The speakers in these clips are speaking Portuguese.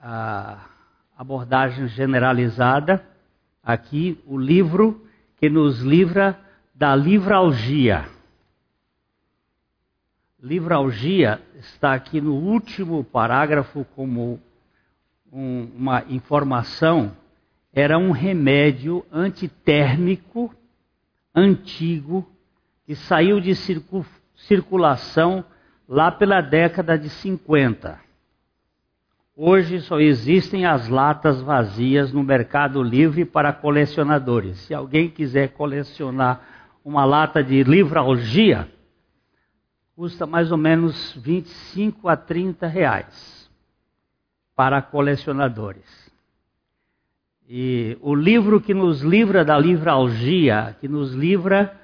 a abordagem generalizada, aqui o livro que nos livra da livralgia. Livralgia está aqui no último parágrafo como um, uma informação. Era um remédio antitérmico antigo que saiu de circulação lá pela década de 50. Hoje só existem as latas vazias no mercado livre para colecionadores. Se alguém quiser colecionar uma lata de livralgia, custa mais ou menos 25 a 30 reais para colecionadores. E o livro que nos livra da livralgia, que nos livra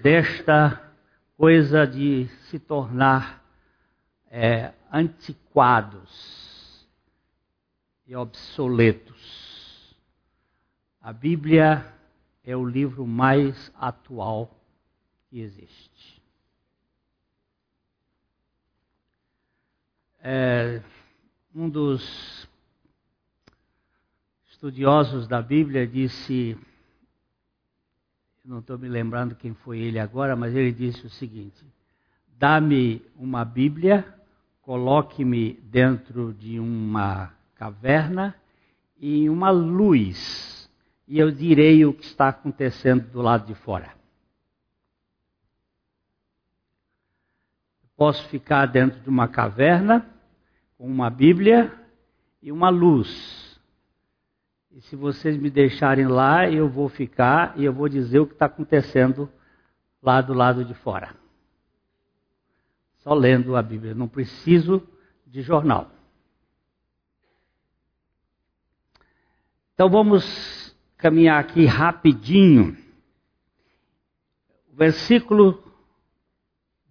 desta coisa de se tornar é, antiquados e obsoletos. A Bíblia é o livro mais atual que existe. É, um dos estudiosos da Bíblia disse, não estou me lembrando quem foi ele agora, mas ele disse o seguinte: dá-me uma Bíblia, coloque-me dentro de uma caverna e uma luz, e eu direi o que está acontecendo do lado de fora. Posso ficar dentro de uma caverna com uma Bíblia e uma luz. E se vocês me deixarem lá, eu vou ficar e eu vou dizer o que está acontecendo lá do lado de fora. Só lendo a Bíblia, não preciso de jornal. Então vamos caminhar aqui rapidinho. Versículo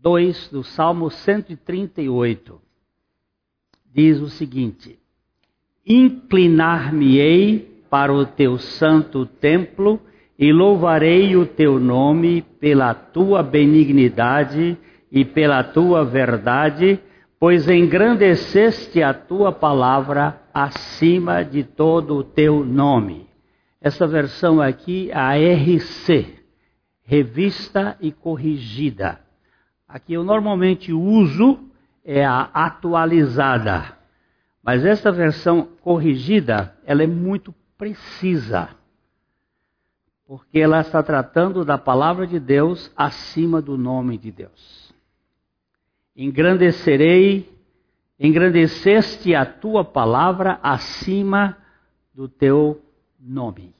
2 do Salmo 138 diz o seguinte: Inclinar-me-ei para o teu santo templo e louvarei o teu nome pela tua benignidade e pela tua verdade, pois engrandeceste a tua palavra acima de todo o teu nome. Essa versão aqui, a RC, revista e corrigida. Aqui eu normalmente uso é a atualizada. Mas essa versão corrigida, ela é muito precisa. Porque ela está tratando da palavra de Deus acima do nome de Deus. Engrandecerei engrandeceste a tua palavra acima do teu nome.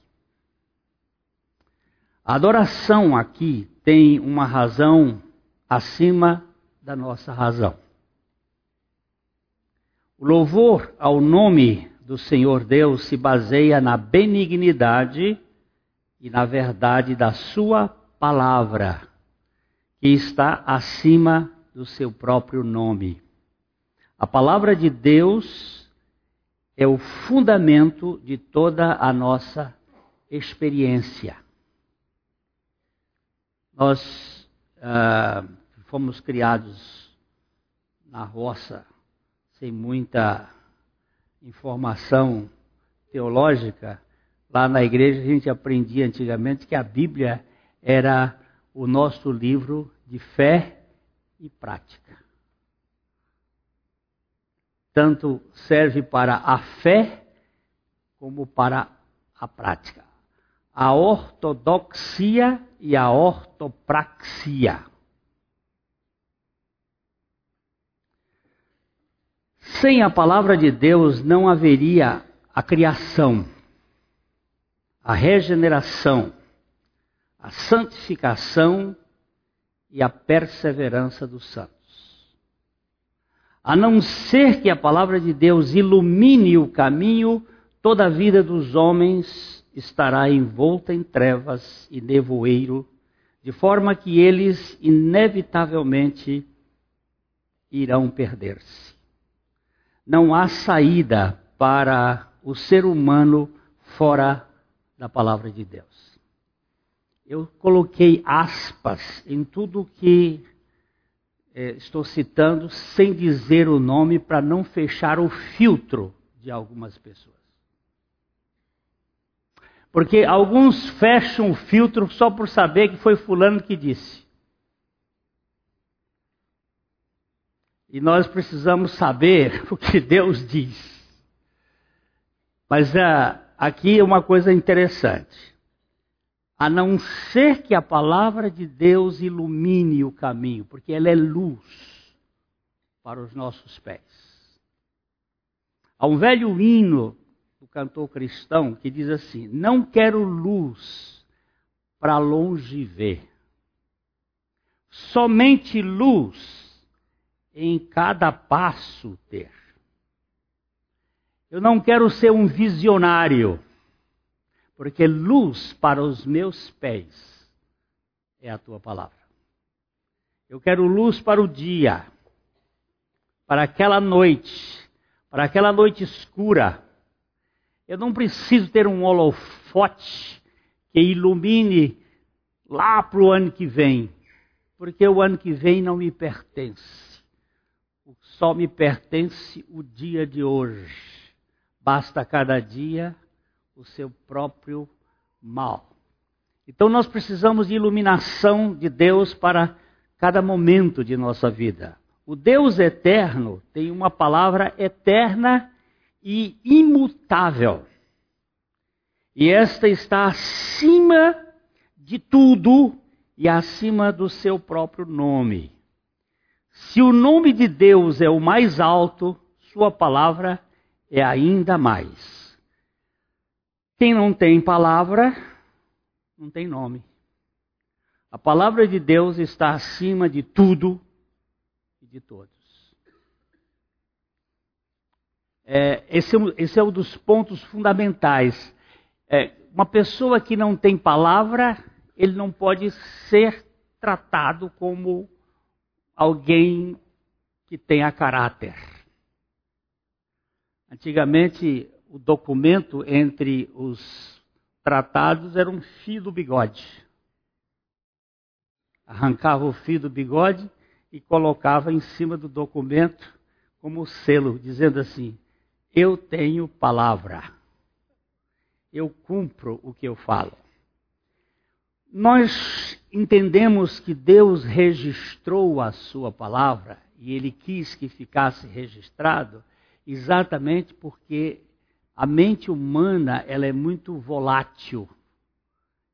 A adoração aqui tem uma razão acima da nossa razão. O louvor ao nome do Senhor Deus se baseia na benignidade e na verdade da Sua palavra, que está acima do seu próprio nome. A palavra de Deus é o fundamento de toda a nossa experiência. Nós ah, fomos criados na roça, sem muita informação teológica. Lá na igreja a gente aprendia antigamente que a Bíblia era o nosso livro de fé e prática tanto serve para a fé como para a prática. A ortodoxia e a ortopraxia. Sem a palavra de Deus não haveria a criação, a regeneração, a santificação e a perseverança dos santos a não ser que a palavra de Deus ilumine o caminho, toda a vida dos homens estará envolta em trevas e nevoeiro, de forma que eles inevitavelmente irão perder-se. Não há saída para o ser humano fora da palavra de Deus. Eu coloquei aspas em tudo que estou citando sem dizer o nome para não fechar o filtro de algumas pessoas. Porque alguns fecham o filtro só por saber que foi Fulano que disse. E nós precisamos saber o que Deus diz. Mas uh, aqui é uma coisa interessante. A não ser que a palavra de Deus ilumine o caminho, porque ela é luz para os nossos pés. Há um velho hino do cantor cristão que diz assim: Não quero luz para longe ver, somente luz em cada passo ter. Eu não quero ser um visionário, porque luz para os meus pés é a tua palavra. Eu quero luz para o dia, para aquela noite, para aquela noite escura. Eu não preciso ter um holofote que ilumine lá para o ano que vem, porque o ano que vem não me pertence. Só me pertence o dia de hoje. Basta cada dia o seu próprio mal. Então nós precisamos de iluminação de Deus para cada momento de nossa vida. O Deus eterno tem uma palavra eterna e imutável. E esta está acima de tudo e acima do seu próprio nome. Se o nome de Deus é o mais alto, sua palavra é ainda mais. Quem não tem palavra, não tem nome. A palavra de Deus está acima de tudo e de todos. É, esse, é esse, é um dos pontos fundamentais. É, uma pessoa que não tem palavra, ele não pode ser tratado como alguém que tenha caráter. Antigamente, o documento entre os tratados era um fio do bigode. Arrancava o fio do bigode e colocava em cima do documento como selo, dizendo assim: Eu tenho palavra. Eu cumpro o que eu falo. Nós entendemos que Deus registrou a sua palavra e ele quis que ficasse registrado exatamente porque a mente humana ela é muito volátil.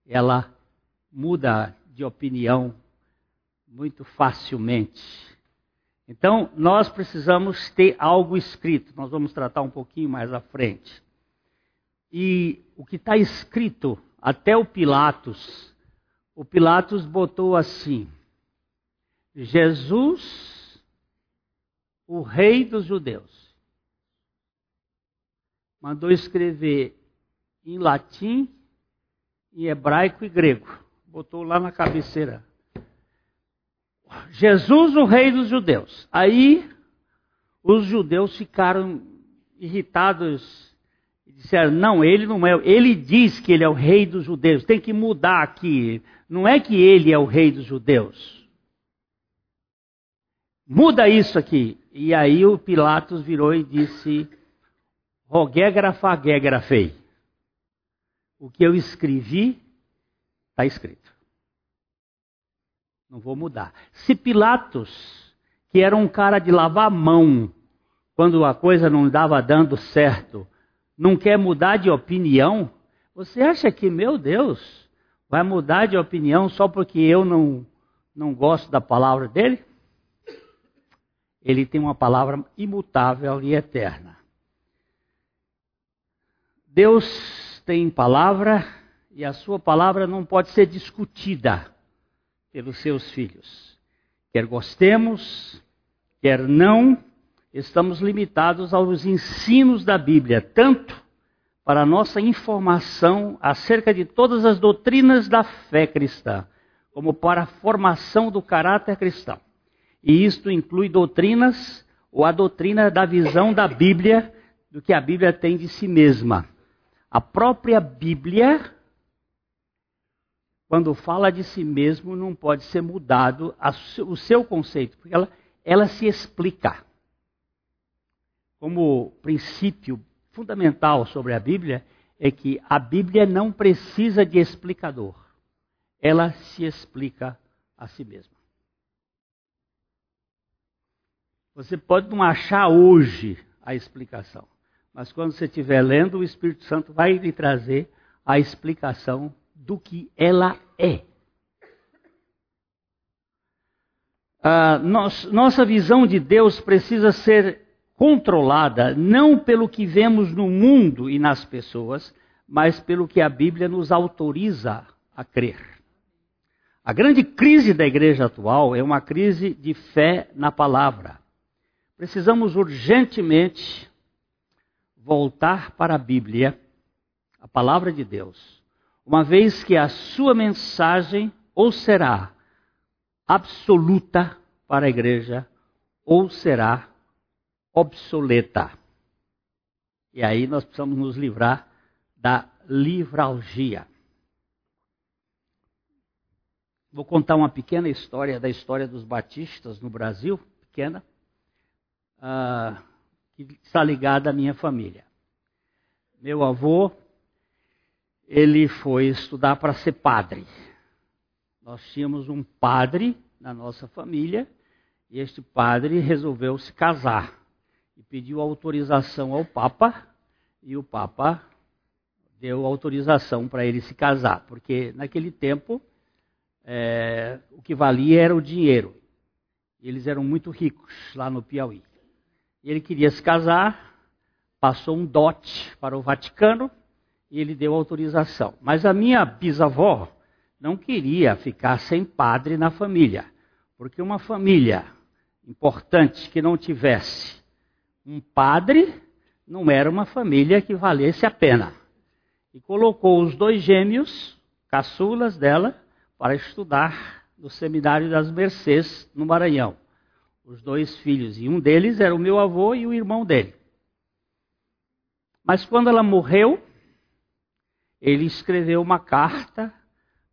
Ela muda de opinião muito facilmente. Então, nós precisamos ter algo escrito. Nós vamos tratar um pouquinho mais à frente. E o que está escrito até o Pilatos o Pilatos botou assim: Jesus, o rei dos judeus. Mandou escrever em latim, em hebraico e grego. Botou lá na cabeceira. Jesus, o rei dos judeus. Aí os judeus ficaram irritados disseram: não, ele não é. Ele diz que ele é o rei dos judeus. Tem que mudar aqui. Não é que ele é o rei dos judeus. Muda isso aqui. E aí o Pilatos virou e disse: Roguegra grafei. O que eu escrevi está escrito. Não vou mudar. Se Pilatos, que era um cara de lavar a mão, quando a coisa não dava dando certo, não quer mudar de opinião, você acha que, meu Deus, vai mudar de opinião só porque eu não, não gosto da palavra dele? Ele tem uma palavra imutável e eterna. Deus tem palavra e a sua palavra não pode ser discutida pelos seus filhos. Quer gostemos, quer não, estamos limitados aos ensinos da Bíblia, tanto para nossa informação acerca de todas as doutrinas da fé cristã, como para a formação do caráter cristão. E isto inclui doutrinas ou a doutrina da visão da Bíblia, do que a Bíblia tem de si mesma. A própria Bíblia, quando fala de si mesmo, não pode ser mudado o seu conceito, porque ela, ela se explica como princípio fundamental sobre a Bíblia é que a Bíblia não precisa de explicador. Ela se explica a si mesma. Você pode não achar hoje a explicação, mas quando você estiver lendo, o Espírito Santo vai lhe trazer a explicação do que ela é. Ah, nossa visão de Deus precisa ser controlada não pelo que vemos no mundo e nas pessoas, mas pelo que a Bíblia nos autoriza a crer. A grande crise da igreja atual é uma crise de fé na palavra. Precisamos urgentemente voltar para a Bíblia, a palavra de Deus, uma vez que a sua mensagem ou será absoluta para a igreja ou será obsoleta. E aí nós precisamos nos livrar da livralgia. Vou contar uma pequena história da história dos batistas no Brasil, pequena, uh, que está ligada à minha família. Meu avô, ele foi estudar para ser padre. Nós tínhamos um padre na nossa família e este padre resolveu se casar e pediu autorização ao Papa, e o Papa deu autorização para ele se casar, porque naquele tempo é, o que valia era o dinheiro. Eles eram muito ricos lá no Piauí. Ele queria se casar, passou um dote para o Vaticano e ele deu autorização. Mas a minha bisavó não queria ficar sem padre na família, porque uma família importante que não tivesse um padre não era uma família que valesse a pena. E colocou os dois gêmeos, caçulas dela, para estudar no seminário das Mercês, no Maranhão. Os dois filhos, e um deles era o meu avô e o irmão dele. Mas quando ela morreu, ele escreveu uma carta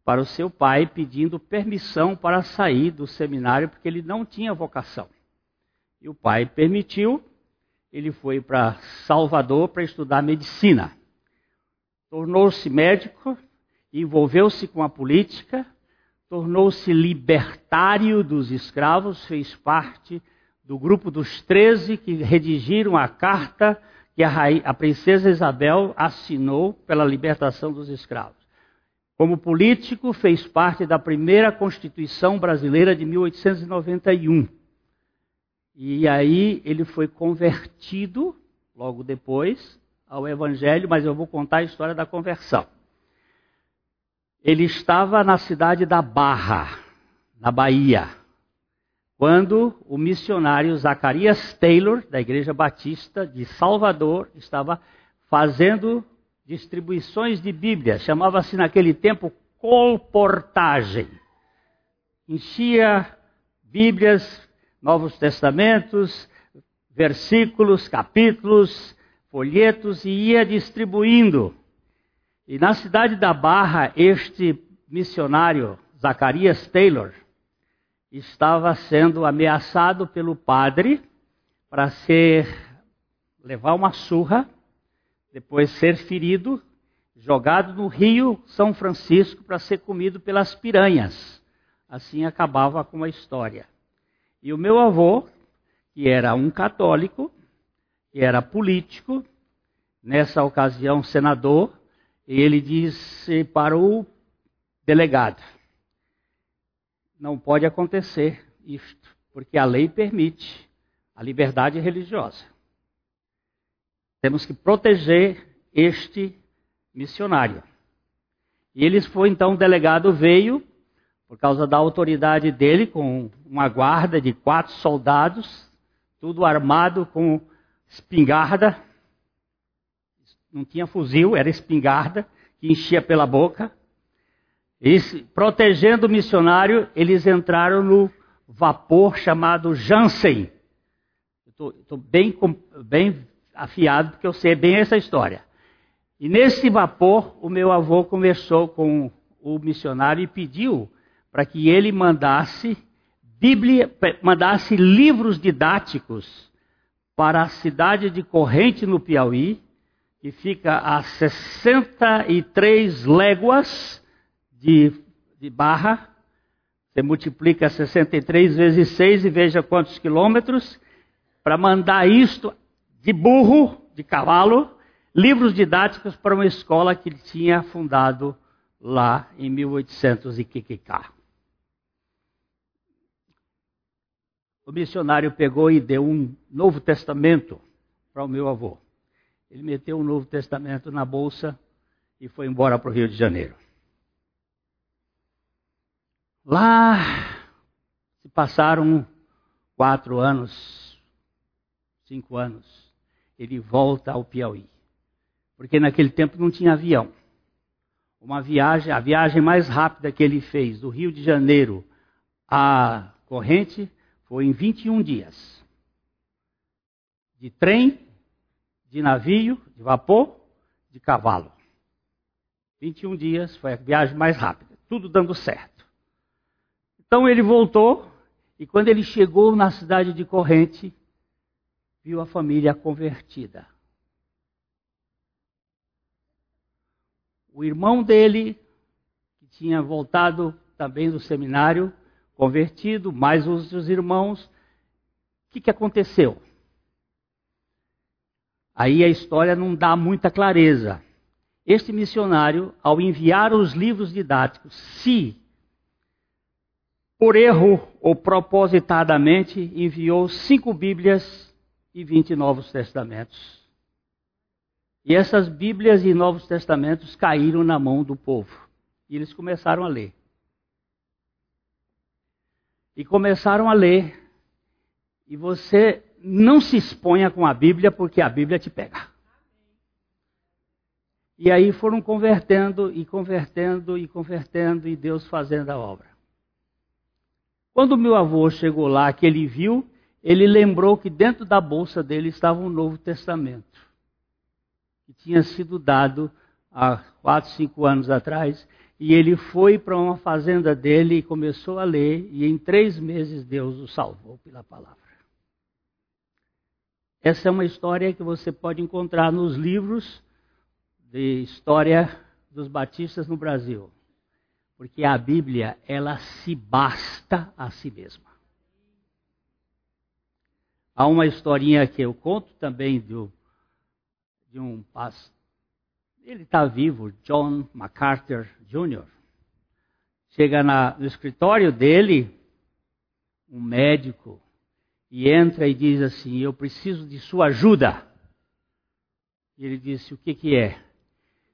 para o seu pai pedindo permissão para sair do seminário, porque ele não tinha vocação. E o pai permitiu, ele foi para Salvador para estudar medicina. Tornou-se médico, envolveu-se com a política, tornou-se libertário dos escravos, fez parte do grupo dos treze que redigiram a carta que a, rainha, a princesa Isabel assinou pela libertação dos escravos. Como político, fez parte da primeira Constituição brasileira de 1891 e aí ele foi convertido logo depois ao Evangelho, mas eu vou contar a história da conversão. Ele estava na cidade da Barra, na Bahia, quando o missionário Zacarias Taylor, da Igreja Batista de Salvador, estava fazendo distribuições de Bíblia. Chamava-se naquele tempo colportagem. Enchia Bíblias Novos Testamentos, versículos, capítulos, folhetos e ia distribuindo. E na cidade da Barra, este missionário, Zacarias Taylor, estava sendo ameaçado pelo padre para ser levar uma surra, depois ser ferido, jogado no rio São Francisco para ser comido pelas piranhas. Assim acabava com a história. E o meu avô, que era um católico, que era político, nessa ocasião senador, ele disse para o delegado: não pode acontecer isto, porque a lei permite a liberdade religiosa. Temos que proteger este missionário. E ele foi então, o delegado veio por causa da autoridade dele, com uma guarda de quatro soldados, tudo armado com espingarda. Não tinha fuzil, era espingarda, que enchia pela boca. E, protegendo o missionário, eles entraram no vapor chamado Jansen. Estou bem, bem afiado, porque eu sei bem essa história. E nesse vapor, o meu avô conversou com o missionário e pediu para que ele mandasse Bíblia, mandasse livros didáticos para a cidade de Corrente no Piauí, que fica a 63 léguas de, de Barra. Você multiplica 63 vezes 6 e veja quantos quilômetros. Para mandar isto de burro, de cavalo, livros didáticos para uma escola que ele tinha fundado lá em 1800 e Kikiká. O missionário pegou e deu um Novo Testamento para o meu avô. Ele meteu o Novo Testamento na bolsa e foi embora para o Rio de Janeiro. Lá se passaram quatro anos, cinco anos. Ele volta ao Piauí. Porque naquele tempo não tinha avião. Uma viagem, a viagem mais rápida que ele fez do Rio de Janeiro à Corrente foi em 21 dias. De trem, de navio, de vapor, de cavalo. 21 dias foi a viagem mais rápida, tudo dando certo. Então ele voltou e quando ele chegou na cidade de Corrente, viu a família convertida. O irmão dele, que tinha voltado também do seminário, convertido, mais os seus irmãos. O que, que aconteceu? Aí a história não dá muita clareza. Este missionário, ao enviar os livros didáticos, se por erro ou propositadamente enviou cinco Bíblias e vinte Novos Testamentos. E essas Bíblias e Novos Testamentos caíram na mão do povo. E eles começaram a ler e começaram a ler. E você não se exponha com a Bíblia, porque a Bíblia te pega. E aí foram convertendo e convertendo e convertendo e Deus fazendo a obra. Quando meu avô chegou lá, que ele viu, ele lembrou que dentro da bolsa dele estava um Novo Testamento, que tinha sido dado há quatro, cinco anos atrás, e ele foi para uma fazenda dele e começou a ler, e em três meses Deus o salvou pela palavra. Essa é uma história que você pode encontrar nos livros de história dos batistas no Brasil. Porque a Bíblia, ela se basta a si mesma. Há uma historinha que eu conto também do, de um pastor ele está vivo, John MacArthur Jr. Chega na, no escritório dele, um médico, e entra e diz assim: Eu preciso de sua ajuda. E ele disse: O que, que é?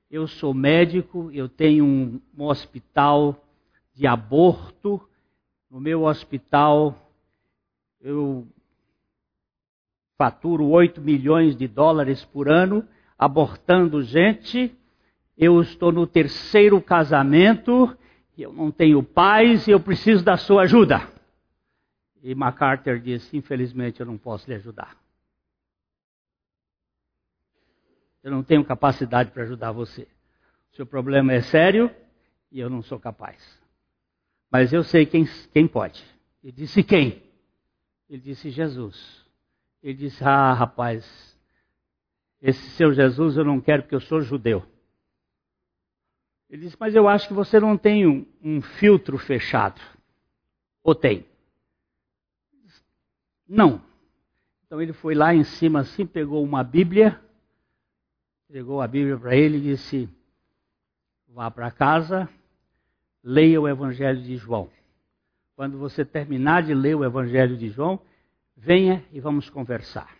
Eu sou médico, eu tenho um, um hospital de aborto. No meu hospital, eu faturo 8 milhões de dólares por ano abortando gente. Eu estou no terceiro casamento, eu não tenho paz e eu preciso da sua ajuda. E MacArthur disse: Infelizmente, eu não posso lhe ajudar. Eu não tenho capacidade para ajudar você. O seu problema é sério e eu não sou capaz. Mas eu sei quem, quem pode. Ele disse: Quem? Ele disse: Jesus. Ele disse: Ah, rapaz, esse seu Jesus eu não quero porque eu sou judeu. Ele disse, mas eu acho que você não tem um, um filtro fechado. Ou tem? Não. Então ele foi lá em cima assim, pegou uma Bíblia, entregou a Bíblia para ele e disse: vá para casa, leia o Evangelho de João. Quando você terminar de ler o Evangelho de João, venha e vamos conversar.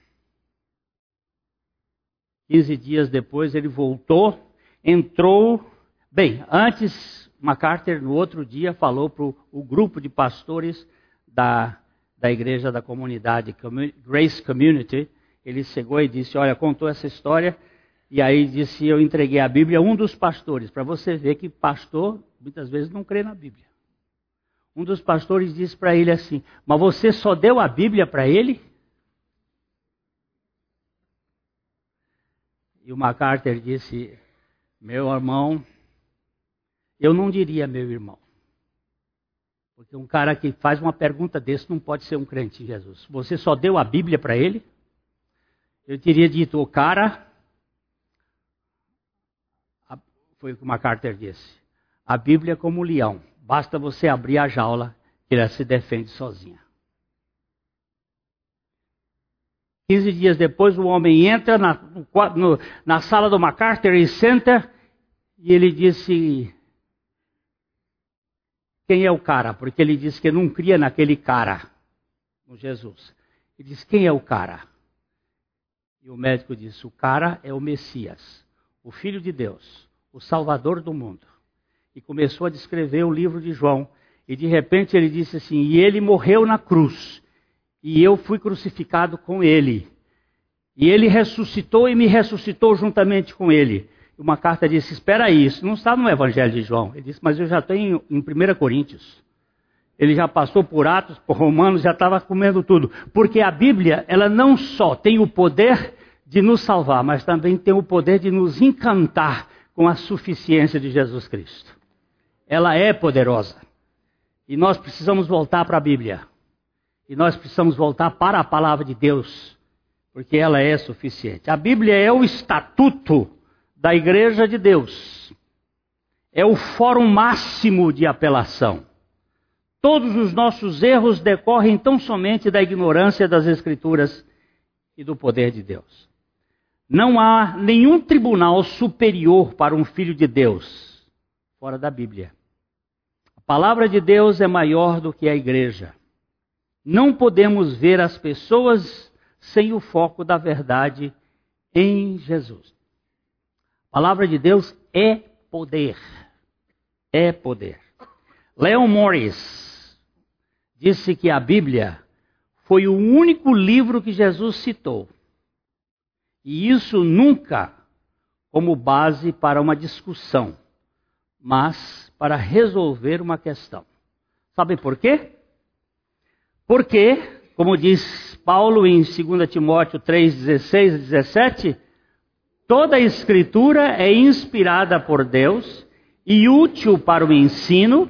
15 dias depois ele voltou, entrou. Bem, antes, MacArthur, no outro dia, falou para o grupo de pastores da, da igreja da comunidade Grace Community. Ele chegou e disse: Olha, contou essa história. E aí disse: Eu entreguei a Bíblia a um dos pastores, para você ver que pastor muitas vezes não crê na Bíblia. Um dos pastores disse para ele assim: Mas você só deu a Bíblia para ele? E o MacArthur disse: Meu irmão, eu não diria meu irmão. Porque um cara que faz uma pergunta desse não pode ser um crente em Jesus. Você só deu a Bíblia para ele? Eu teria dito: O cara, Foi o que MacArthur disse. A Bíblia é como um leão. Basta você abrir a jaula que ela se defende sozinha. Quinze dias depois, o homem entra na, no, na sala do MacArthur e senta e ele disse: Quem é o cara? Porque ele disse que não cria naquele cara, no Jesus. Ele disse: Quem é o cara? E o médico disse: O cara é o Messias, o Filho de Deus, o Salvador do mundo. E começou a descrever o livro de João. E de repente ele disse assim: E ele morreu na cruz e eu fui crucificado com ele. E ele ressuscitou e me ressuscitou juntamente com ele. Uma carta disse: Espera aí, isso não está no Evangelho de João. Ele disse: Mas eu já tenho em 1 Coríntios. Ele já passou por Atos, por Romanos, já estava comendo tudo. Porque a Bíblia, ela não só tem o poder de nos salvar, mas também tem o poder de nos encantar com a suficiência de Jesus Cristo. Ela é poderosa. E nós precisamos voltar para a Bíblia. E nós precisamos voltar para a palavra de Deus, porque ela é suficiente. A Bíblia é o estatuto da Igreja de Deus. É o fórum máximo de apelação. Todos os nossos erros decorrem tão somente da ignorância das Escrituras e do poder de Deus. Não há nenhum tribunal superior para um filho de Deus fora da Bíblia. A palavra de Deus é maior do que a igreja. Não podemos ver as pessoas sem o foco da verdade em Jesus. A palavra de Deus é poder. É poder. Leon Morris disse que a Bíblia foi o único livro que Jesus citou. E isso nunca como base para uma discussão, mas para resolver uma questão. Sabe por quê? Porque, como diz Paulo em 2 Timóteo 3, 16 e 17, toda a escritura é inspirada por Deus e útil para o ensino,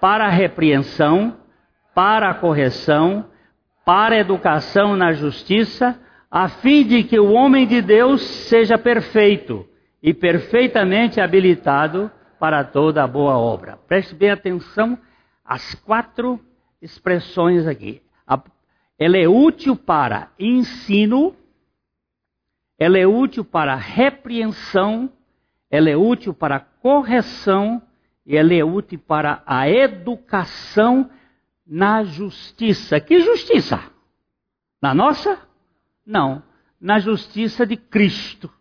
para a repreensão, para a correção, para a educação na justiça, a fim de que o homem de Deus seja perfeito e perfeitamente habilitado para toda a boa obra. Preste bem atenção às quatro expressões aqui. Ela é útil para ensino, ela é útil para repreensão, ela é útil para correção e ela é útil para a educação na justiça. Que justiça? Na nossa? Não. Na justiça de Cristo,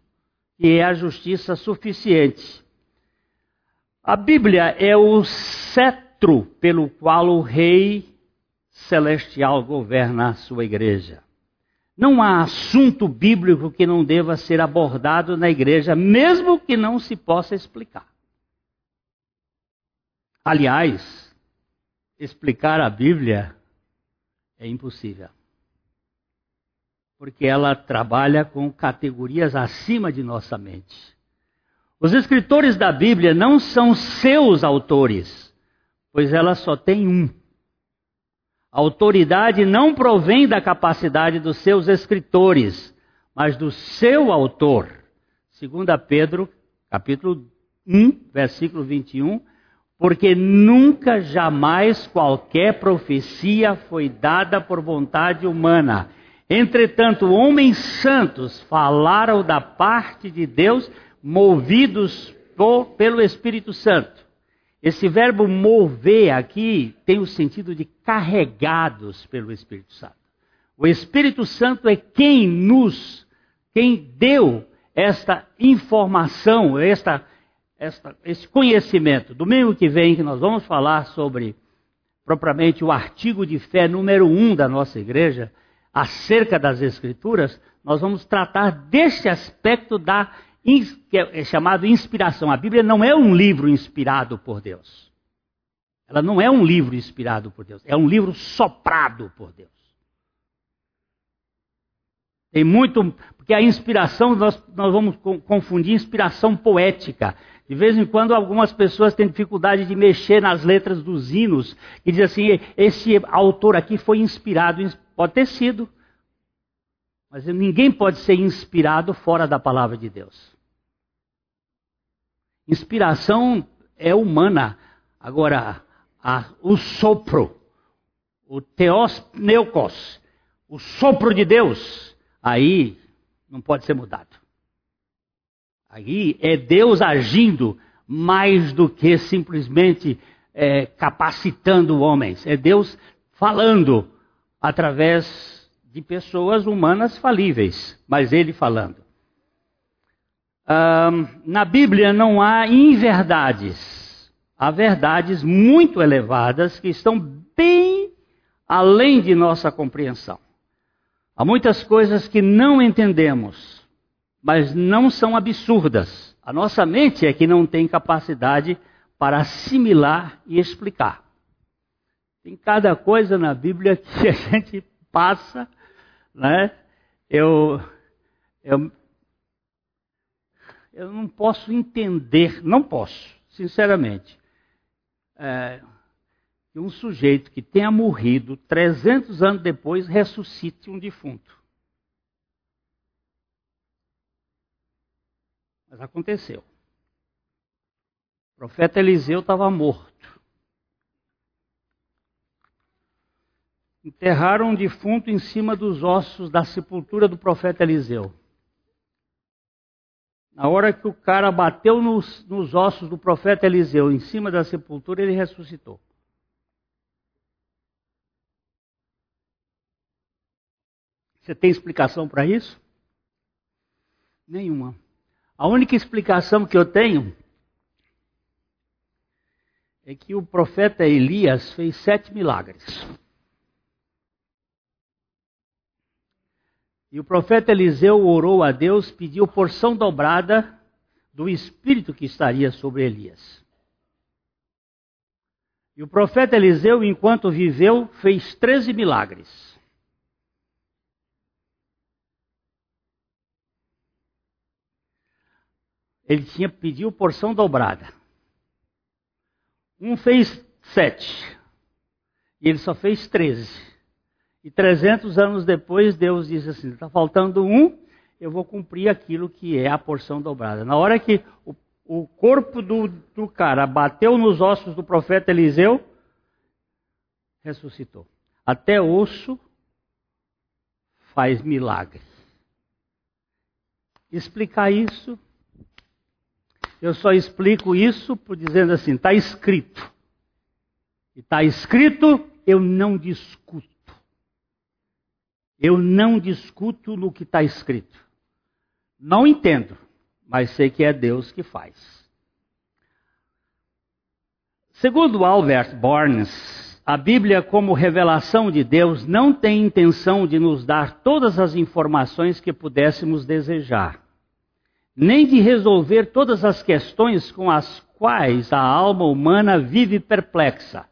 que é a justiça suficiente. A Bíblia é o cetro pelo qual o Rei celestial governa a sua igreja. Não há assunto bíblico que não deva ser abordado na igreja, mesmo que não se possa explicar. Aliás, explicar a Bíblia é impossível. Porque ela trabalha com categorias acima de nossa mente. Os escritores da Bíblia não são seus autores, pois ela só tem um. A autoridade não provém da capacidade dos seus escritores, mas do seu autor. 2 Pedro, capítulo 1, versículo 21, porque nunca jamais qualquer profecia foi dada por vontade humana. Entretanto, homens santos falaram da parte de Deus, movidos por, pelo Espírito Santo. Esse verbo mover aqui tem o sentido de carregados pelo Espírito Santo. O Espírito Santo é quem nos, quem deu esta informação, esta, esta, esse conhecimento. Domingo que vem que nós vamos falar sobre propriamente o artigo de fé número um da nossa igreja, acerca das Escrituras, nós vamos tratar deste aspecto da que é chamado inspiração. A Bíblia não é um livro inspirado por Deus. Ela não é um livro inspirado por Deus. É um livro soprado por Deus. Tem muito. Porque a inspiração, nós, nós vamos confundir inspiração poética. De vez em quando, algumas pessoas têm dificuldade de mexer nas letras dos hinos e dizem assim: esse autor aqui foi inspirado. Pode ter sido. Mas ninguém pode ser inspirado fora da palavra de Deus. Inspiração é humana. Agora, a, o sopro, o teos pneukos, o sopro de Deus, aí não pode ser mudado. Aí é Deus agindo mais do que simplesmente é, capacitando homens. É Deus falando através de pessoas humanas falíveis, mas Ele falando. Na Bíblia não há inverdades, há verdades muito elevadas que estão bem além de nossa compreensão. Há muitas coisas que não entendemos, mas não são absurdas. A nossa mente é que não tem capacidade para assimilar e explicar. Tem cada coisa na Bíblia que a gente passa, né? Eu, eu, eu não posso entender, não posso, sinceramente, é, um sujeito que tenha morrido 300 anos depois ressuscite um defunto. Mas aconteceu. O profeta Eliseu estava morto. Enterraram um defunto em cima dos ossos da sepultura do profeta Eliseu. Na hora que o cara bateu nos, nos ossos do profeta Eliseu, em cima da sepultura, ele ressuscitou. Você tem explicação para isso? Nenhuma. A única explicação que eu tenho é que o profeta Elias fez sete milagres. E o profeta Eliseu orou a Deus, pediu porção dobrada do espírito que estaria sobre Elias. E o profeta Eliseu, enquanto viveu, fez treze milagres. ele tinha pedido porção dobrada. Um fez sete, e ele só fez treze. E trezentos anos depois, Deus disse assim: está faltando um, eu vou cumprir aquilo que é a porção dobrada. Na hora que o, o corpo do, do cara bateu nos ossos do profeta Eliseu, ressuscitou. Até osso faz milagre. Explicar isso eu só explico isso por dizendo assim: está escrito. E está escrito, eu não discuto. Eu não discuto no que está escrito. Não entendo, mas sei que é Deus que faz. Segundo Albert Barnes, a Bíblia, como revelação de Deus, não tem intenção de nos dar todas as informações que pudéssemos desejar nem de resolver todas as questões com as quais a alma humana vive perplexa,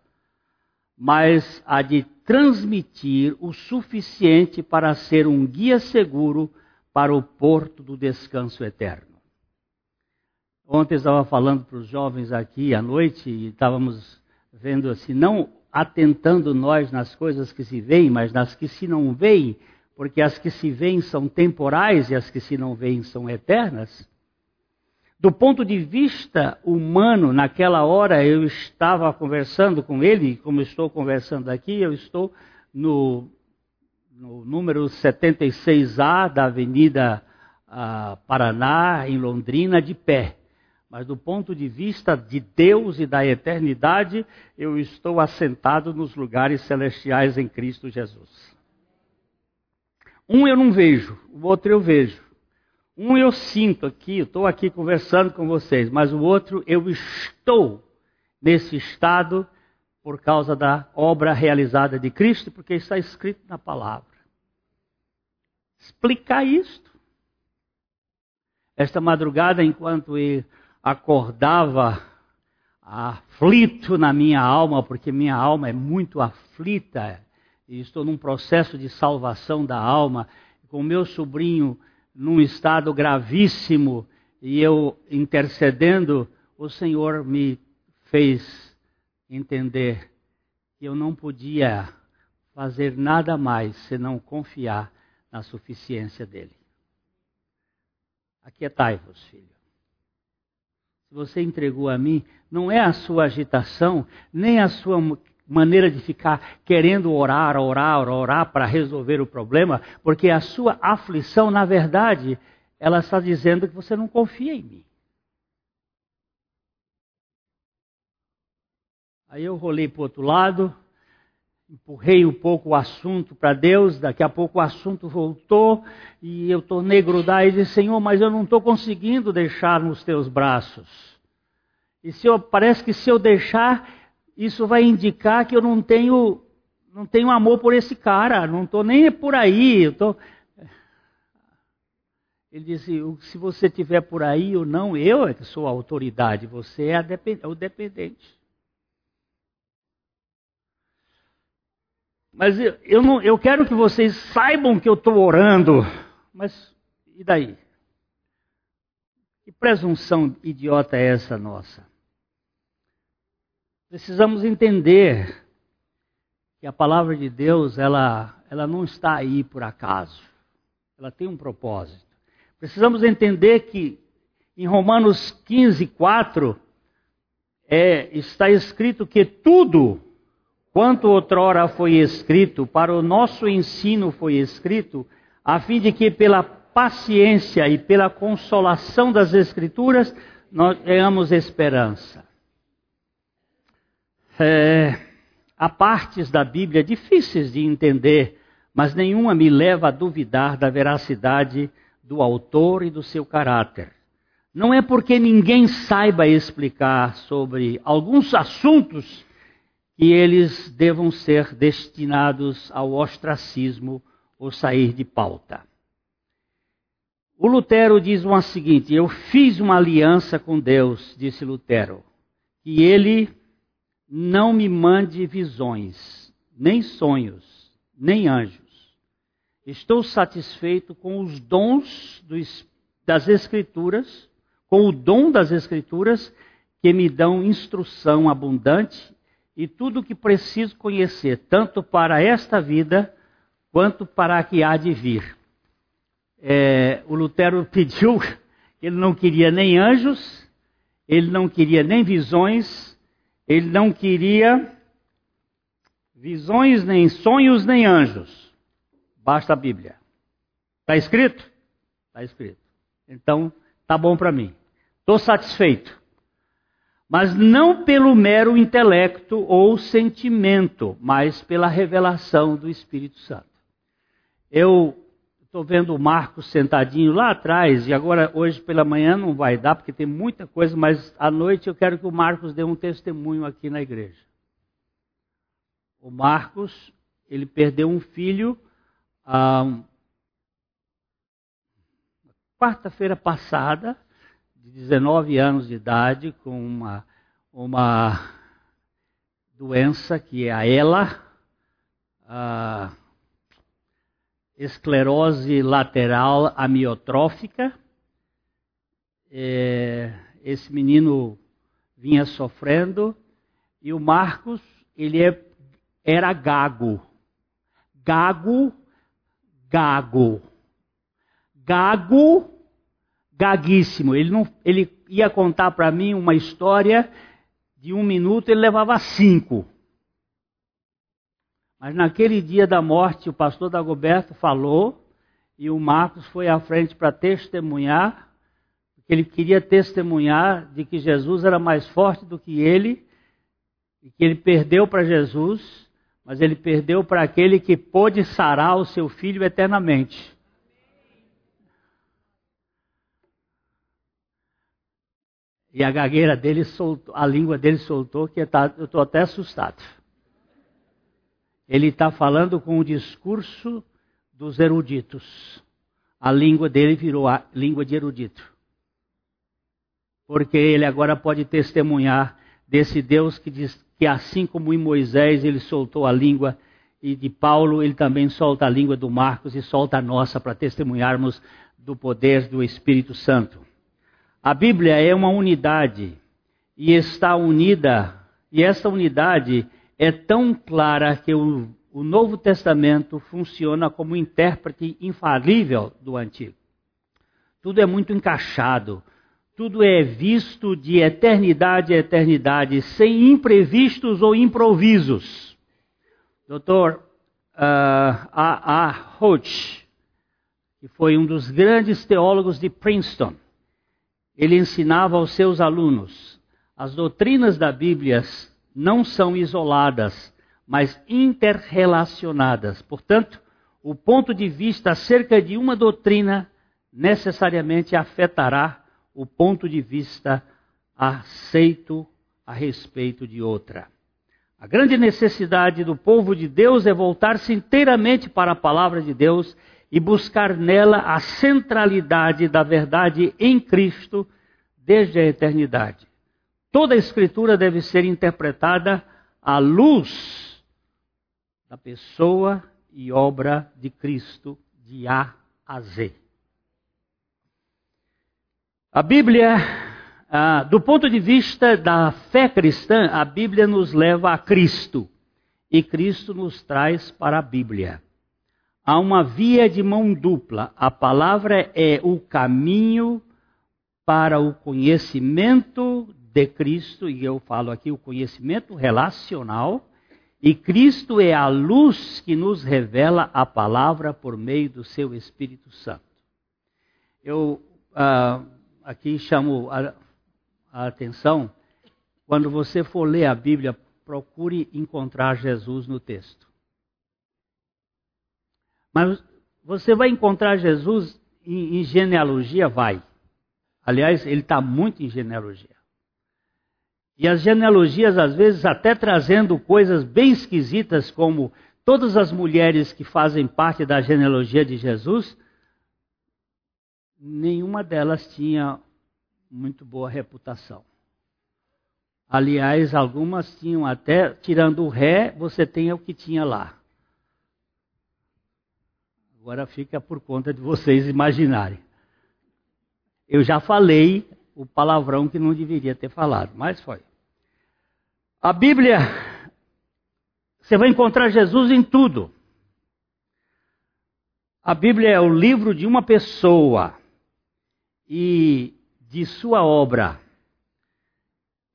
mas a de transmitir o suficiente para ser um guia seguro para o porto do descanso eterno. Ontem estava falando para os jovens aqui à noite e estávamos vendo assim, não atentando nós nas coisas que se veem, mas nas que se não veem, porque as que se veem são temporais e as que se não veem são eternas. Do ponto de vista humano, naquela hora eu estava conversando com ele, como estou conversando aqui, eu estou no, no número 76A da Avenida uh, Paraná, em Londrina, de pé. Mas do ponto de vista de Deus e da eternidade, eu estou assentado nos lugares celestiais em Cristo Jesus. Um eu não vejo, o outro eu vejo. Um eu sinto aqui, estou aqui conversando com vocês, mas o outro eu estou nesse estado por causa da obra realizada de Cristo, porque está escrito na palavra. Explicar isto. Esta madrugada, enquanto eu acordava aflito na minha alma, porque minha alma é muito aflita, e estou num processo de salvação da alma, com meu sobrinho num estado gravíssimo, e eu intercedendo, o Senhor me fez entender que eu não podia fazer nada mais senão confiar na suficiência dele. Aquietai-vos, filho. que você entregou a mim, não é a sua agitação, nem a sua maneira de ficar querendo orar, orar, orar para resolver o problema, porque a sua aflição, na verdade, ela está dizendo que você não confia em mim. Aí eu rolei para o outro lado, empurrei um pouco o assunto para Deus, daqui a pouco o assunto voltou e eu tornei grudar e disse, Senhor, mas eu não estou conseguindo deixar nos teus braços. E se eu, parece que se eu deixar, isso vai indicar que eu não tenho, não tenho amor por esse cara, não estou nem por aí. Tô... Ele disse, se você estiver por aí ou não, eu é que sou a autoridade, você é, é o dependente. Mas eu, eu, não, eu quero que vocês saibam que eu estou orando. Mas e daí? Que presunção idiota é essa nossa? Precisamos entender que a palavra de Deus, ela, ela não está aí por acaso. Ela tem um propósito. Precisamos entender que em Romanos 15, 4, é, está escrito que tudo quanto outrora foi escrito, para o nosso ensino foi escrito, a fim de que pela paciência e pela consolação das Escrituras nós tenhamos esperança. É, há partes da Bíblia difíceis de entender, mas nenhuma me leva a duvidar da veracidade do autor e do seu caráter. Não é porque ninguém saiba explicar sobre alguns assuntos que eles devam ser destinados ao ostracismo ou sair de pauta. O Lutero diz o seguinte: Eu fiz uma aliança com Deus, disse Lutero, que ele não me mande visões, nem sonhos, nem anjos. Estou satisfeito com os dons das Escrituras, com o dom das Escrituras que me dão instrução abundante e tudo o que preciso conhecer, tanto para esta vida quanto para a que há de vir. É, o Lutero pediu, ele não queria nem anjos, ele não queria nem visões, ele não queria visões, nem sonhos, nem anjos. Basta a Bíblia. Está escrito? Está escrito. Então, tá bom para mim. Estou satisfeito mas não pelo mero intelecto ou sentimento, mas pela revelação do Espírito Santo. Eu estou vendo o Marcos sentadinho lá atrás, e agora hoje pela manhã não vai dar, porque tem muita coisa, mas à noite eu quero que o Marcos dê um testemunho aqui na igreja. O Marcos, ele perdeu um filho ah, quarta-feira passada, de 19 anos de idade, com uma, uma doença que é a ELA, a esclerose lateral amiotrófica. É, esse menino vinha sofrendo e o Marcos, ele é, era gago. Gago, gago. Gago gaguíssimo. Ele, não, ele ia contar para mim uma história de um minuto, ele levava cinco. Mas naquele dia da morte, o pastor Dagoberto falou e o Marcos foi à frente para testemunhar, porque ele queria testemunhar de que Jesus era mais forte do que ele e que ele perdeu para Jesus, mas ele perdeu para aquele que pôde sarar o seu filho eternamente. E a gagueira dele soltou, a língua dele soltou, que tá, eu estou até assustado. Ele está falando com o discurso dos eruditos. A língua dele virou a língua de erudito. Porque ele agora pode testemunhar desse Deus que diz que assim como em Moisés ele soltou a língua e de Paulo ele também solta a língua do Marcos e solta a nossa para testemunharmos do poder do Espírito Santo. A Bíblia é uma unidade e está unida, e essa unidade é tão clara que o, o Novo Testamento funciona como intérprete infalível do Antigo. Tudo é muito encaixado, tudo é visto de eternidade a eternidade, sem imprevistos ou improvisos. Dr. Uh, A. A. Hodge, que foi um dos grandes teólogos de Princeton, ele ensinava aos seus alunos: as doutrinas da Bíblia não são isoladas, mas interrelacionadas. Portanto, o ponto de vista acerca de uma doutrina necessariamente afetará o ponto de vista aceito a respeito de outra. A grande necessidade do povo de Deus é voltar-se inteiramente para a palavra de Deus e buscar nela a centralidade da verdade em Cristo desde a eternidade. Toda a Escritura deve ser interpretada à luz da pessoa e obra de Cristo de A a Z. A Bíblia, ah, do ponto de vista da fé cristã, a Bíblia nos leva a Cristo e Cristo nos traz para a Bíblia. Há uma via de mão dupla. A palavra é o caminho para o conhecimento de Cristo, e eu falo aqui o conhecimento relacional, e Cristo é a luz que nos revela a palavra por meio do seu Espírito Santo. Eu uh, aqui chamo a, a atenção, quando você for ler a Bíblia, procure encontrar Jesus no texto. Mas você vai encontrar Jesus em genealogia? Vai. Aliás, ele está muito em genealogia. E as genealogias, às vezes, até trazendo coisas bem esquisitas, como todas as mulheres que fazem parte da genealogia de Jesus nenhuma delas tinha muito boa reputação. Aliás, algumas tinham até, tirando o ré, você tem o que tinha lá. Agora fica por conta de vocês imaginarem. Eu já falei o palavrão que não deveria ter falado, mas foi. A Bíblia, você vai encontrar Jesus em tudo. A Bíblia é o livro de uma pessoa e de sua obra.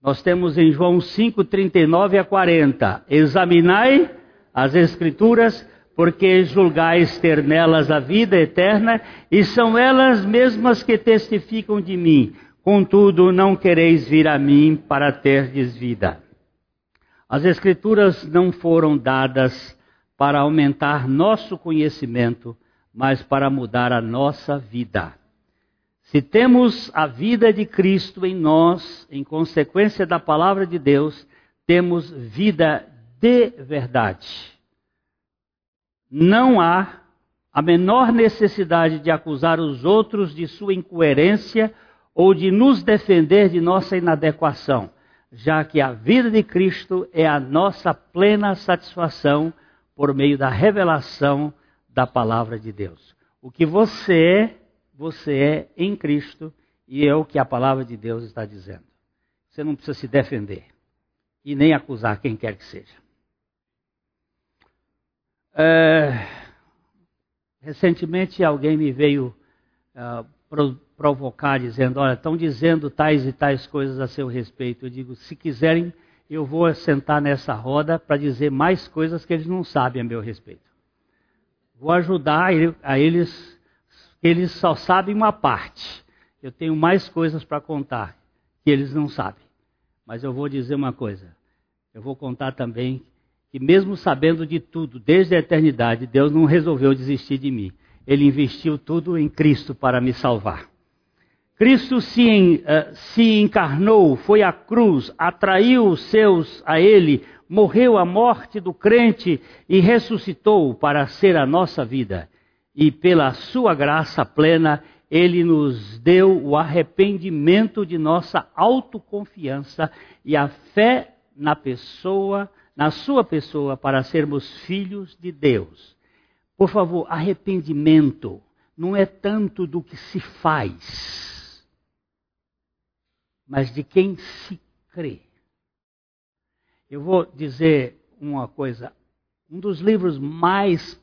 Nós temos em João 5, 39 a 40. Examinai as Escrituras, porque julgais ter nelas a vida eterna, e são elas mesmas que testificam de mim. Contudo, não quereis vir a mim para terdes vida. As Escrituras não foram dadas para aumentar nosso conhecimento, mas para mudar a nossa vida. Se temos a vida de Cristo em nós, em consequência da palavra de Deus, temos vida de verdade. Não há a menor necessidade de acusar os outros de sua incoerência ou de nos defender de nossa inadequação, já que a vida de Cristo é a nossa plena satisfação por meio da revelação da palavra de Deus. O que você é você é em Cristo e é o que a palavra de Deus está dizendo. Você não precisa se defender e nem acusar quem quer que seja. É, recentemente alguém me veio uh, provocar dizendo, olha, estão dizendo tais e tais coisas a seu respeito. Eu digo, se quiserem, eu vou sentar nessa roda para dizer mais coisas que eles não sabem a meu respeito. Vou ajudar a eles eles só sabem uma parte. Eu tenho mais coisas para contar que eles não sabem. Mas eu vou dizer uma coisa. Eu vou contar também que, mesmo sabendo de tudo, desde a eternidade, Deus não resolveu desistir de mim. Ele investiu tudo em Cristo para me salvar. Cristo se, uh, se encarnou, foi à cruz, atraiu os seus a Ele, morreu a morte do crente e ressuscitou para ser a nossa vida e pela sua graça plena, ele nos deu o arrependimento de nossa autoconfiança e a fé na pessoa, na sua pessoa, para sermos filhos de Deus. Por favor, arrependimento não é tanto do que se faz, mas de quem se crê. Eu vou dizer uma coisa. Um dos livros mais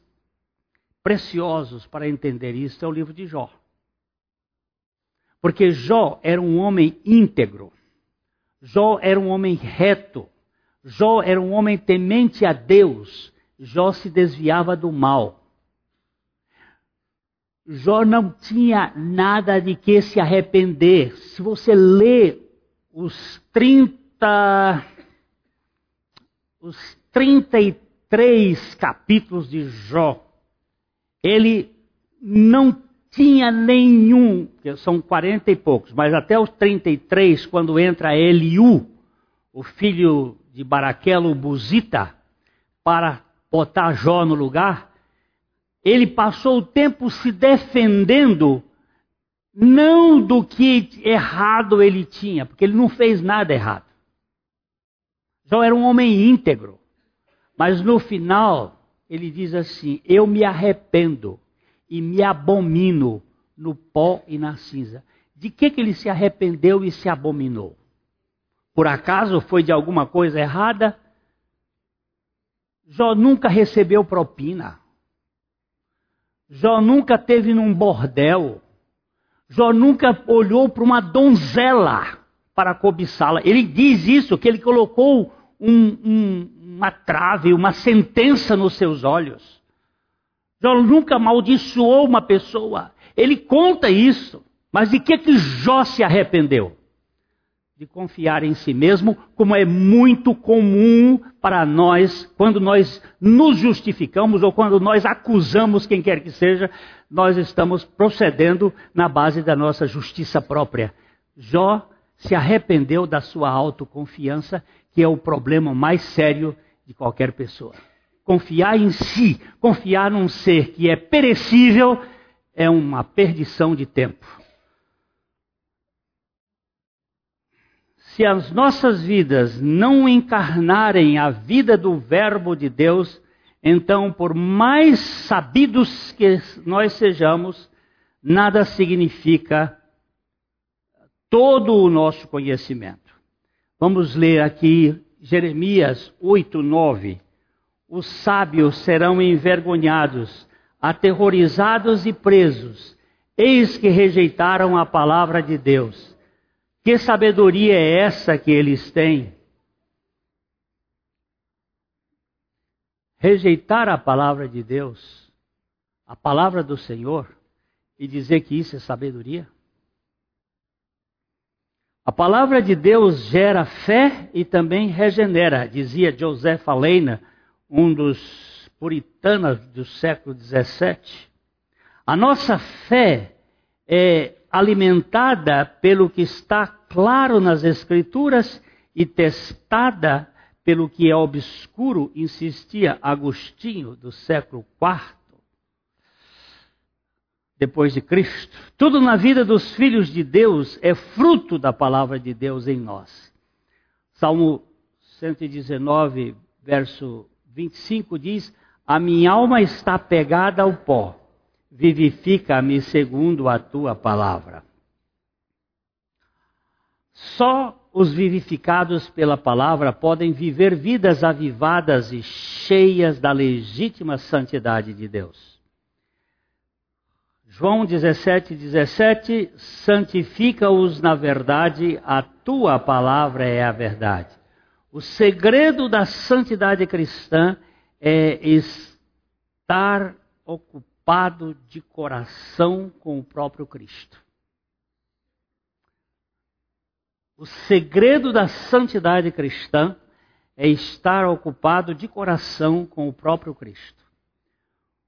preciosos para entender isso é o livro de Jó. Porque Jó era um homem íntegro. Jó era um homem reto. Jó era um homem temente a Deus. Jó se desviava do mal. Jó não tinha nada de que se arrepender. Se você lê os 30 os 33 capítulos de Jó, ele não tinha nenhum, são 40 e poucos, mas até os 33, quando entra Eliú, o filho de Baraquelo Buzita, para botar Jó no lugar, ele passou o tempo se defendendo, não do que errado ele tinha, porque ele não fez nada errado. Jó era um homem íntegro. Mas no final, ele diz assim: Eu me arrependo e me abomino no pó e na cinza. De que, que ele se arrependeu e se abominou? Por acaso foi de alguma coisa errada? Jó nunca recebeu propina. Jó nunca teve num bordel. Jó nunca olhou para uma donzela para cobiçá-la. Ele diz isso, que ele colocou um, um, uma trave, uma sentença nos seus olhos. Jó nunca amaldiçoou uma pessoa. Ele conta isso. Mas de que, que Jó se arrependeu? De confiar em si mesmo, como é muito comum para nós, quando nós nos justificamos ou quando nós acusamos quem quer que seja, nós estamos procedendo na base da nossa justiça própria. Jó se arrependeu da sua autoconfiança, que é o problema mais sério de qualquer pessoa. Confiar em si, confiar num ser que é perecível, é uma perdição de tempo. Se as nossas vidas não encarnarem a vida do Verbo de Deus, então, por mais sabidos que nós sejamos, nada significa todo o nosso conhecimento. Vamos ler aqui Jeremias 8, 9. Os sábios serão envergonhados, aterrorizados e presos. Eis que rejeitaram a palavra de Deus. Que sabedoria é essa que eles têm? Rejeitar a palavra de Deus, a palavra do Senhor, e dizer que isso é sabedoria? A palavra de Deus gera fé e também regenera, dizia Joseph Aleina, um dos puritanos do século XVII. A nossa fé é alimentada pelo que está claro nas Escrituras e testada pelo que é obscuro, insistia Agostinho, do século IV depois de Cristo. Tudo na vida dos filhos de Deus é fruto da palavra de Deus em nós. Salmo 119, verso 25 diz: A minha alma está pegada ao pó, vivifica-me segundo a tua palavra. Só os vivificados pela palavra podem viver vidas avivadas e cheias da legítima santidade de Deus. João 17, 17, santifica-os na verdade, a tua palavra é a verdade. O segredo da santidade cristã é estar ocupado de coração com o próprio Cristo. O segredo da santidade cristã é estar ocupado de coração com o próprio Cristo.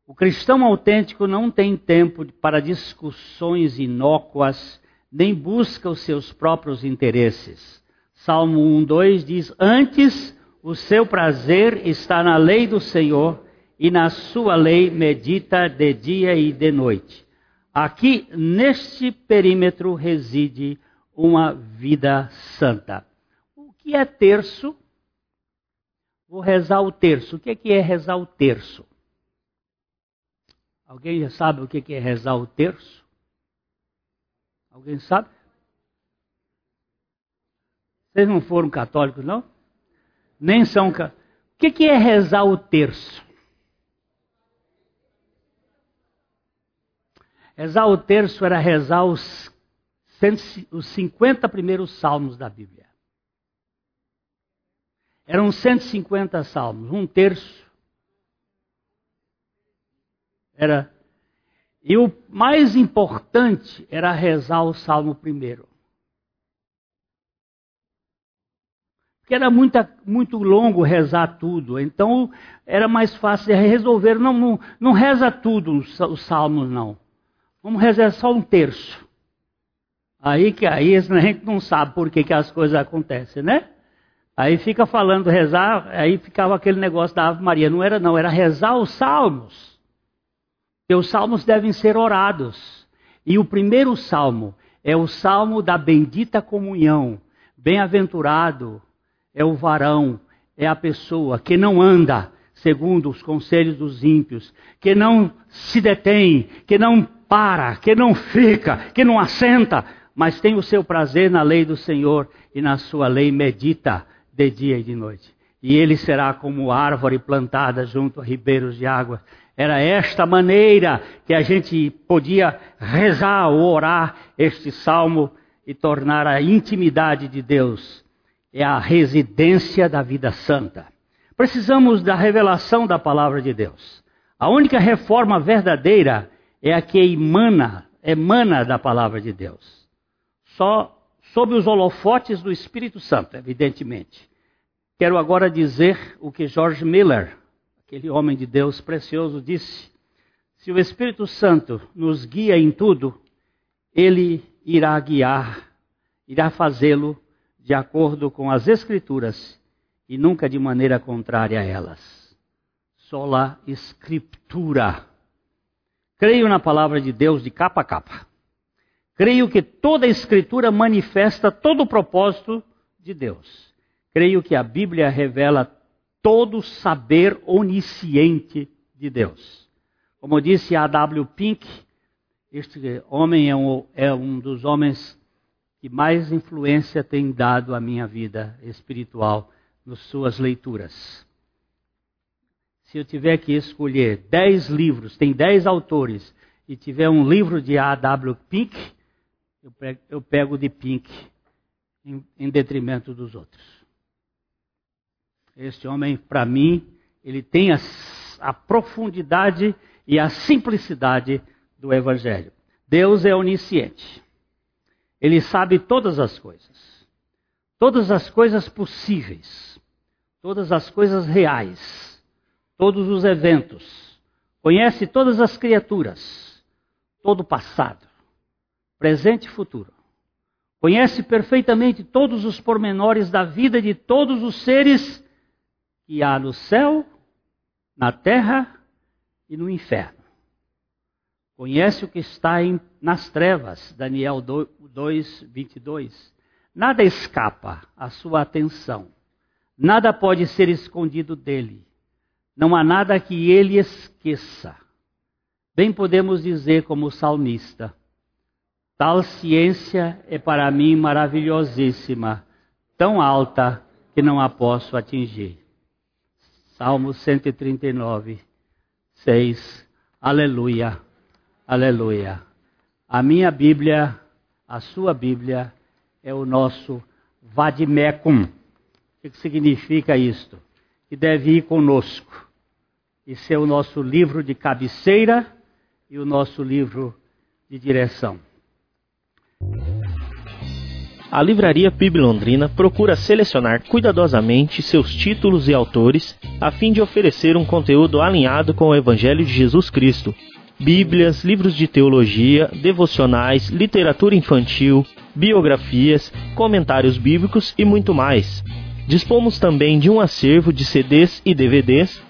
O cristão autêntico não tem tempo para discussões inócuas, nem busca os seus próprios interesses. Salmo 1:2 diz: "Antes o seu prazer está na lei do Senhor, e na sua lei medita de dia e de noite." Aqui neste perímetro reside uma vida santa. O que é terço? Vou rezar o terço. O que é rezar o terço? Alguém já sabe o que é rezar o terço? Alguém sabe? Vocês não foram católicos, não? Nem são. O que é rezar o terço? Rezar o terço era rezar os os 50 primeiros salmos da Bíblia. Eram 150 salmos, um terço. Era. E o mais importante era rezar o salmo primeiro. Porque era muita, muito longo rezar tudo. Então era mais fácil resolver. Não, não, não reza tudo os salmos, não. Vamos rezar só um terço. Aí que aí a gente não sabe por que, que as coisas acontecem, né? Aí fica falando rezar, aí ficava aquele negócio da Ave Maria. Não era não, era rezar os salmos. Porque os salmos devem ser orados. E o primeiro salmo é o salmo da bendita comunhão. Bem-aventurado é o varão, é a pessoa que não anda segundo os conselhos dos ímpios, que não se detém, que não para, que não fica, que não assenta, mas tem o seu prazer na lei do Senhor e na sua lei medita de dia e de noite. E ele será como árvore plantada junto a ribeiros de água. Era esta maneira que a gente podia rezar ou orar este salmo e tornar a intimidade de Deus. É a residência da vida santa. Precisamos da revelação da palavra de Deus. A única reforma verdadeira é a que emana, emana da palavra de Deus só sob os holofotes do Espírito Santo, evidentemente. Quero agora dizer o que George Miller, aquele homem de Deus precioso, disse: Se o Espírito Santo nos guia em tudo, ele irá guiar, irá fazê-lo de acordo com as Escrituras e nunca de maneira contrária a elas. Sola Escritura. Creio na palavra de Deus de capa a capa. Creio que toda a Escritura manifesta todo o propósito de Deus. Creio que a Bíblia revela todo o saber onisciente de Deus. Como disse a W. Pink, este homem é um, é um dos homens que mais influência tem dado à minha vida espiritual nas suas leituras. Se eu tiver que escolher dez livros, tem dez autores, e tiver um livro de A.W. Pink, eu pego, eu pego de Pink em, em detrimento dos outros. Este homem, para mim, ele tem a, a profundidade e a simplicidade do Evangelho. Deus é onisciente. Ele sabe todas as coisas. Todas as coisas possíveis. Todas as coisas reais. Todos os eventos. Conhece todas as criaturas. Todo o passado presente e futuro. Conhece perfeitamente todos os pormenores da vida de todos os seres que há no céu, na terra e no inferno. Conhece o que está em, nas trevas, Daniel 2, 22. Nada escapa à sua atenção. Nada pode ser escondido dele. Não há nada que ele esqueça. Bem podemos dizer, como salmista: Tal ciência é para mim maravilhosíssima, tão alta que não a posso atingir. Salmo 139, 6. Aleluia, aleluia. A minha Bíblia, a sua Bíblia, é o nosso vadimecum. O que significa isto? Que deve ir conosco e ser o nosso livro de cabeceira e o nosso livro de direção. A Livraria PIB Londrina procura selecionar cuidadosamente seus títulos e autores a fim de oferecer um conteúdo alinhado com o Evangelho de Jesus Cristo. Bíblias, livros de teologia, devocionais, literatura infantil, biografias, comentários bíblicos e muito mais. Dispomos também de um acervo de CDs e DVDs